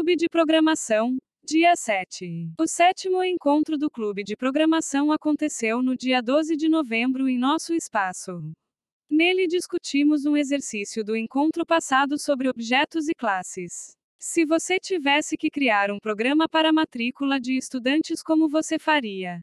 Clube de Programação, dia 7. O sétimo encontro do Clube de Programação aconteceu no dia 12 de novembro em nosso espaço. Nele discutimos um exercício do encontro passado sobre objetos e classes. Se você tivesse que criar um programa para matrícula de estudantes, como você faria?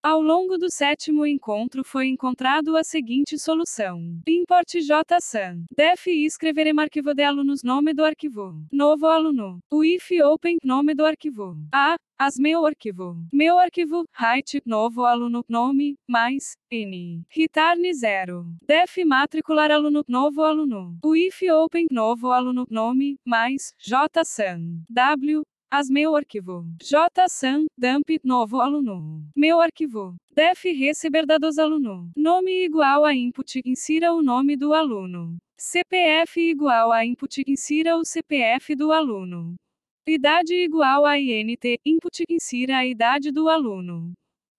Ao longo do sétimo encontro foi encontrado a seguinte solução. Import JSON. Def escrever em arquivo de alunos nome do arquivo. Novo aluno. O if open nome do arquivo. A. As meu arquivo. Meu arquivo, height, novo aluno, nome, mais, n. Return 0. Def matricular aluno, novo aluno. O if open, novo aluno, nome, mais, JSON. W, as meu arquivo. JSAN, dump, novo aluno. Meu arquivo. Def receber dados aluno. Nome igual a input, insira o nome do aluno. CPF igual a input, insira o CPF do aluno. Idade igual a INT, input, insira a idade do aluno.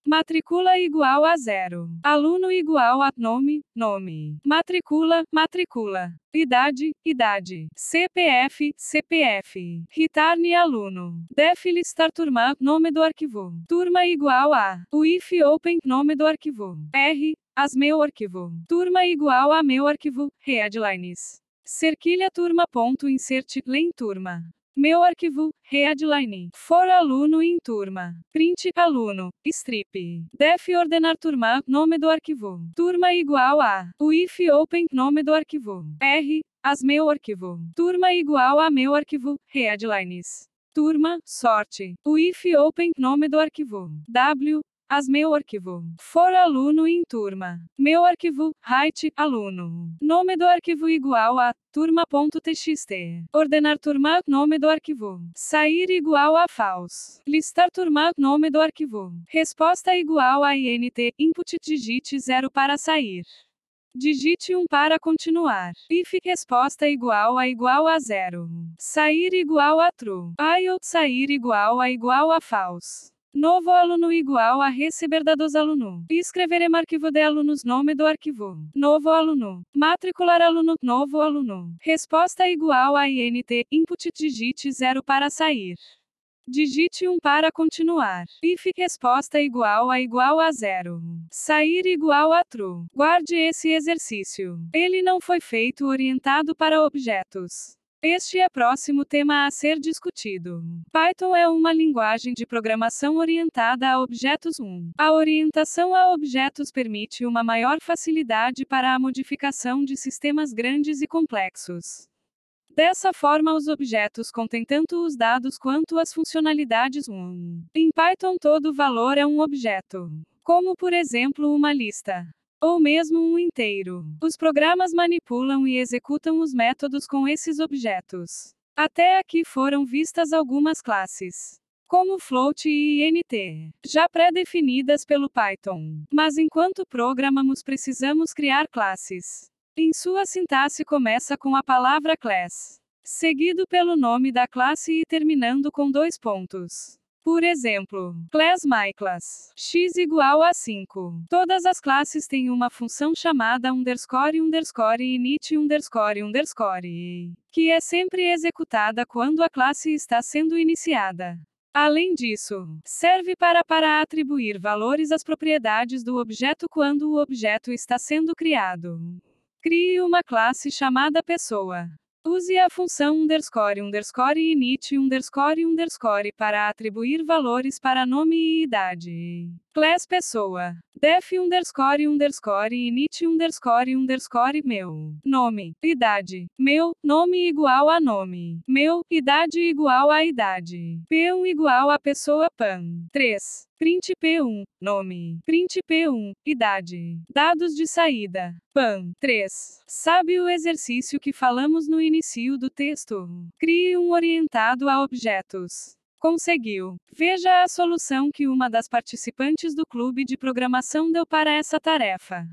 Matricula igual a zero. Aluno igual a nome, nome. Matricula, matricula. Idade, idade. CPF, CPF. Return aluno. Def listar turma, nome do arquivo. Turma igual a. O if open, nome do arquivo. R, as meu arquivo. Turma igual a meu arquivo, headlines. Cerquilha turma ponto insert, len turma. Meu arquivo, headline. For aluno em turma. Print aluno. Strip. Def ordenar turma, nome do arquivo. Turma igual a. O if open, nome do arquivo. R. As meu arquivo. Turma igual a meu arquivo, headlines. Turma, sorte. O if open, nome do arquivo. W. As meu arquivo. For aluno em turma. Meu arquivo, height, aluno. Nome do arquivo igual a turma.txt. Ordenar turma, nome do arquivo. Sair igual a false. Listar turma, nome do arquivo. Resposta igual a int, input digite 0 para sair. Digite 1 para continuar. If resposta igual a igual a 0. Sair igual a true. IO sair igual a igual a false. Novo aluno igual a receber dados aluno. Escreveremos arquivo de alunos nome do arquivo. Novo aluno. Matricular aluno novo aluno. Resposta igual a INT. Input digite 0 para sair. Digite 1 para continuar. If resposta igual a igual a 0. Sair igual a true. Guarde esse exercício. Ele não foi feito orientado para objetos. Este é próximo tema a ser discutido. Python é uma linguagem de programação orientada a objetos 1. A orientação a objetos permite uma maior facilidade para a modificação de sistemas grandes e complexos. Dessa forma, os objetos contêm tanto os dados quanto as funcionalidades 1. Em Python, todo valor é um objeto, como por exemplo uma lista ou mesmo um inteiro. Os programas manipulam e executam os métodos com esses objetos. Até aqui foram vistas algumas classes, como float e int, já pré-definidas pelo Python. Mas enquanto programamos, precisamos criar classes. Em sua sintaxe começa com a palavra class, seguido pelo nome da classe e terminando com dois pontos. Por exemplo, class myClass x igual a 5. Todas as classes têm uma função chamada underscore underscore init underscore underscore, que é sempre executada quando a classe está sendo iniciada. Além disso, serve para para atribuir valores às propriedades do objeto quando o objeto está sendo criado. Crie uma classe chamada pessoa. Use a função underscore underscore init underscore underscore para atribuir valores para nome e idade. Class pessoa. Def underscore underscore init underscore underscore meu. Nome. Idade. Meu. Nome igual a nome. Meu. Idade igual a idade. P1 igual a pessoa PAN. 3. Print P1, nome. Print P1, idade. Dados de saída. PAN. 3. Sabe o exercício que falamos no início do texto? Crie um orientado a objetos. Conseguiu. Veja a solução que uma das participantes do clube de programação deu para essa tarefa.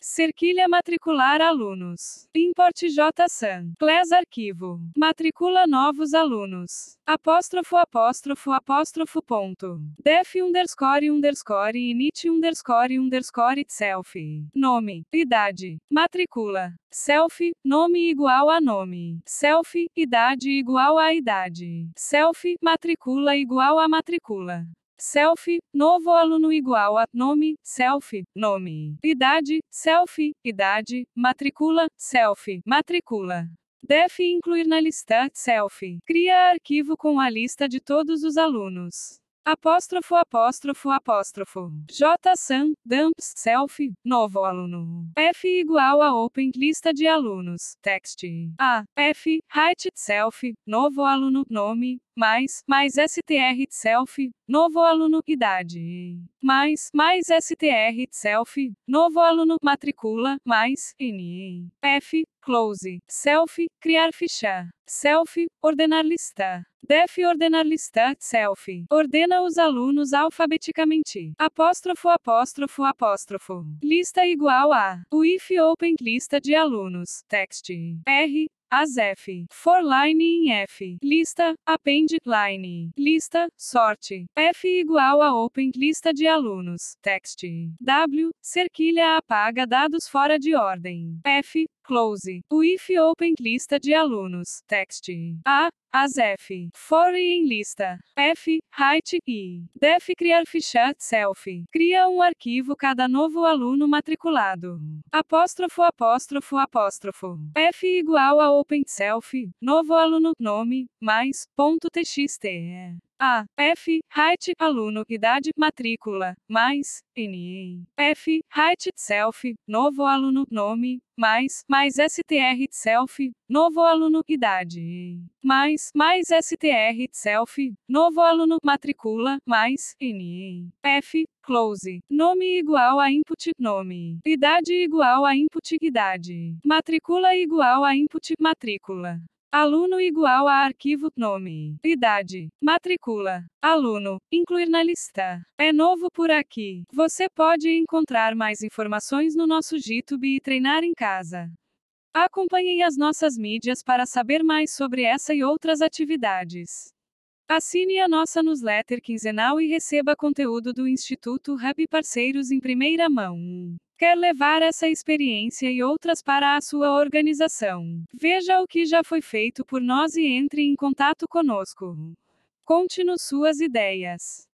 Cerquilha matricular alunos. Import JSAN. Class arquivo. Matricula novos alunos. Apóstrofo apóstrofo apóstrofo ponto. Def underscore underscore init underscore underscore self. Nome. Idade. Matricula. Self. Nome igual a nome. Self. Idade igual a idade. Self. Matricula igual a matricula. Self, novo aluno igual a nome, self, nome. Idade, self, idade. Matricula, self, matricula. Def incluir na lista self. Cria arquivo com a lista de todos os alunos. Apóstrofo, apóstrofo, apóstrofo. JSAN, dumps, self, novo aluno. F igual a open, lista de alunos. Text. A. F, height, self, novo aluno, nome, mais, mais str self, novo aluno, idade, mais, mais str self, novo aluno, matricula, mais, n, f, close, self, criar ficha, self, ordenar lista, def ordenar lista, self, ordena os alunos alfabeticamente, apóstrofo, apóstrofo, apóstrofo, lista igual a, o if open lista de alunos, text, r, as F. For line em F. Lista, append, line. Lista, sorte. F igual a open, lista de alunos. Text. W, cerquilha apaga dados fora de ordem. F, close. O if open, lista de alunos. Text. A, as F. For em lista. F, height, I. Def criar ficha, self. Cria um arquivo cada novo aluno matriculado. Apóstrofo, apóstrofo, apóstrofo. F igual a open self, novo aluno, nome, mais, ponto txt. A. F. Height, aluno, idade, matrícula, mais, N. F. Height, self, novo aluno, nome, mais, mais str, self, novo aluno, idade, mais, mais str, self, novo aluno, matricula, mais, N. F. Close. Nome igual a input, nome. Idade igual a input, idade. Matricula igual a input, matrícula. Aluno igual a arquivo nome, idade, matricula, aluno, incluir na lista. É novo por aqui. Você pode encontrar mais informações no nosso YouTube e treinar em casa. Acompanhe as nossas mídias para saber mais sobre essa e outras atividades. Assine a nossa newsletter quinzenal e receba conteúdo do Instituto Hub Parceiros em primeira mão. Quer levar essa experiência e outras para a sua organização? Veja o que já foi feito por nós e entre em contato conosco. Conte-nos suas ideias.